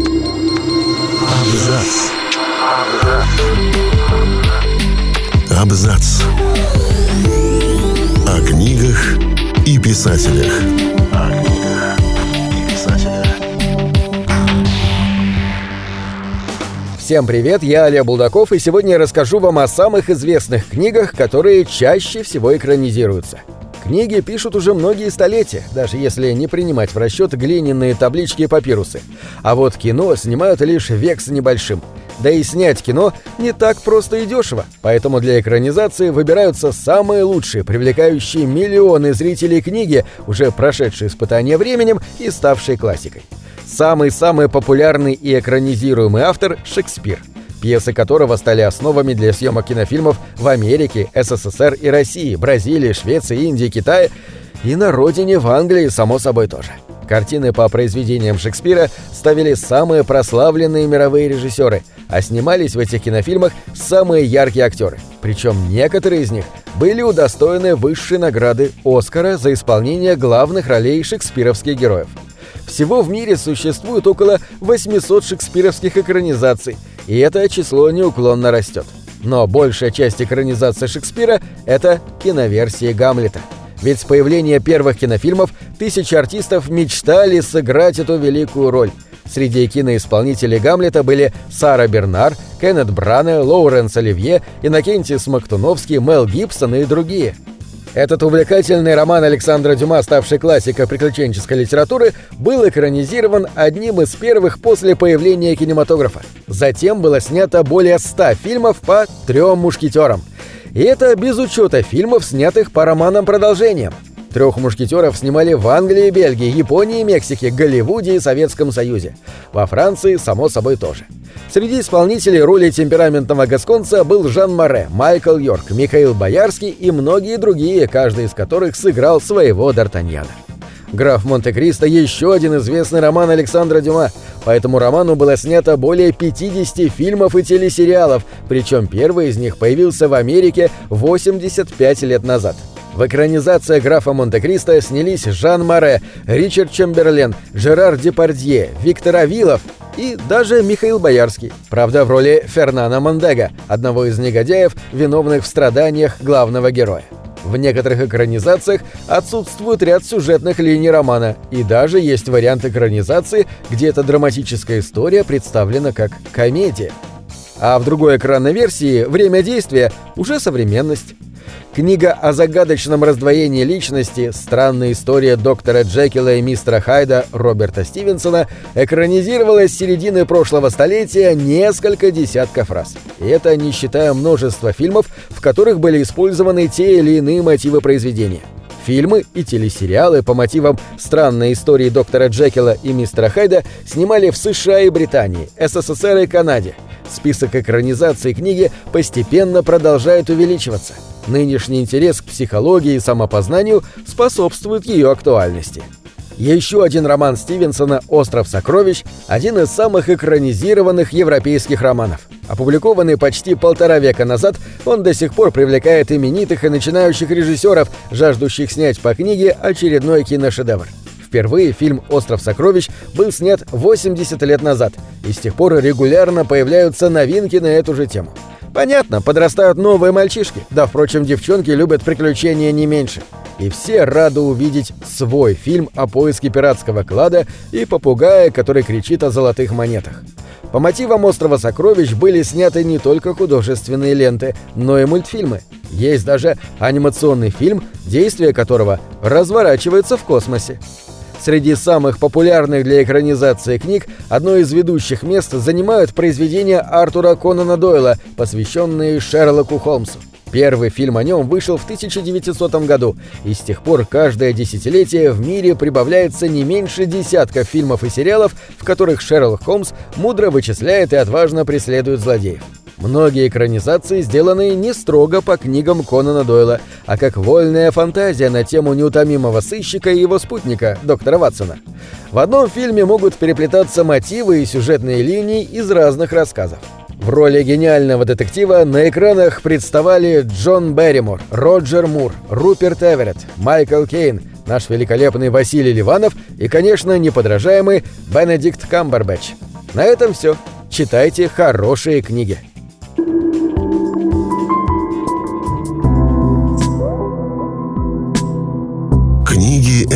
Абзац. Абзац. О книгах и писателях. О книгах и писателях. Всем привет, я Олег Булдаков, и сегодня я расскажу вам о самых известных книгах, которые чаще всего экранизируются. Книги пишут уже многие столетия, даже если не принимать в расчет глиняные таблички и папирусы. А вот кино снимают лишь век с небольшим. Да и снять кино не так просто и дешево, поэтому для экранизации выбираются самые лучшие, привлекающие миллионы зрителей книги, уже прошедшие испытания временем и ставшие классикой. Самый-самый популярный и экранизируемый автор – Шекспир – пьесы которого стали основами для съемок кинофильмов в Америке, СССР и России, Бразилии, Швеции, Индии, Китае и на родине в Англии, само собой, тоже. Картины по произведениям Шекспира ставили самые прославленные мировые режиссеры, а снимались в этих кинофильмах самые яркие актеры. Причем некоторые из них были удостоены высшей награды Оскара за исполнение главных ролей шекспировских героев. Всего в мире существует около 800 шекспировских экранизаций, и это число неуклонно растет. Но большая часть экранизации Шекспира — это киноверсии Гамлета. Ведь с появления первых кинофильмов тысячи артистов мечтали сыграть эту великую роль. Среди киноисполнителей Гамлета были Сара Бернар, Кеннет Бране, Лоуренс Оливье, Иннокентий Смоктуновский, Мел Гибсон и другие — этот увлекательный роман Александра Дюма, ставший классикой приключенческой литературы, был экранизирован одним из первых после появления кинематографа. Затем было снято более ста фильмов по трем мушкетерам. И это без учета фильмов, снятых по романам-продолжениям. Трех мушкетеров снимали в Англии, Бельгии, Японии, Мексике, Голливуде и Советском Союзе. Во Франции, само собой, тоже. Среди исполнителей роли темпераментного гасконца был Жан Море, Майкл Йорк, Михаил Боярский и многие другие, каждый из которых сыграл своего Д'Артаньяна. «Граф Монте-Кристо» — еще один известный роман Александра Дюма. По этому роману было снято более 50 фильмов и телесериалов, причем первый из них появился в Америке 85 лет назад. В экранизации графа Монте-Кристо снялись Жан Море, Ричард Чемберлен, Жерар Депардье, Виктор Авилов и даже Михаил Боярский, правда в роли Фернана Мондега, одного из негодяев, виновных в страданиях главного героя. В некоторых экранизациях отсутствует ряд сюжетных линий романа, и даже есть вариант экранизации, где эта драматическая история представлена как комедия. А в другой экранной версии время действия уже современность. Книга о загадочном раздвоении личности «Странная история доктора Джекила и мистера Хайда» Роберта Стивенсона экранизировалась с середины прошлого столетия несколько десятков раз. И это не считая множества фильмов, в которых были использованы те или иные мотивы произведения. Фильмы и телесериалы по мотивам странной истории доктора Джекила и мистера Хайда снимали в США и Британии, СССР и Канаде. Список экранизаций книги постепенно продолжает увеличиваться – Нынешний интерес к психологии и самопознанию способствует ее актуальности. Еще один роман Стивенсона «Остров сокровищ» — один из самых экранизированных европейских романов. Опубликованный почти полтора века назад, он до сих пор привлекает именитых и начинающих режиссеров, жаждущих снять по книге очередной киношедевр. Впервые фильм «Остров сокровищ» был снят 80 лет назад, и с тех пор регулярно появляются новинки на эту же тему. Понятно, подрастают новые мальчишки, да, впрочем, девчонки любят приключения не меньше. И все рады увидеть свой фильм о поиске пиратского клада и попугая, который кричит о золотых монетах. По мотивам «Острова сокровищ» были сняты не только художественные ленты, но и мультфильмы. Есть даже анимационный фильм, действие которого разворачивается в космосе. Среди самых популярных для экранизации книг одно из ведущих мест занимают произведения Артура Конана Дойла, посвященные Шерлоку Холмсу. Первый фильм о нем вышел в 1900 году, и с тех пор каждое десятилетие в мире прибавляется не меньше десятка фильмов и сериалов, в которых Шерлок Холмс мудро вычисляет и отважно преследует злодеев. Многие экранизации сделаны не строго по книгам Конана Дойла, а как вольная фантазия на тему неутомимого сыщика и его спутника, доктора Ватсона. В одном фильме могут переплетаться мотивы и сюжетные линии из разных рассказов. В роли гениального детектива на экранах представали Джон Берримор, Роджер Мур, Руперт Эверетт, Майкл Кейн, наш великолепный Василий Ливанов и, конечно, неподражаемый Бенедикт Камбербэтч. На этом все. Читайте хорошие книги.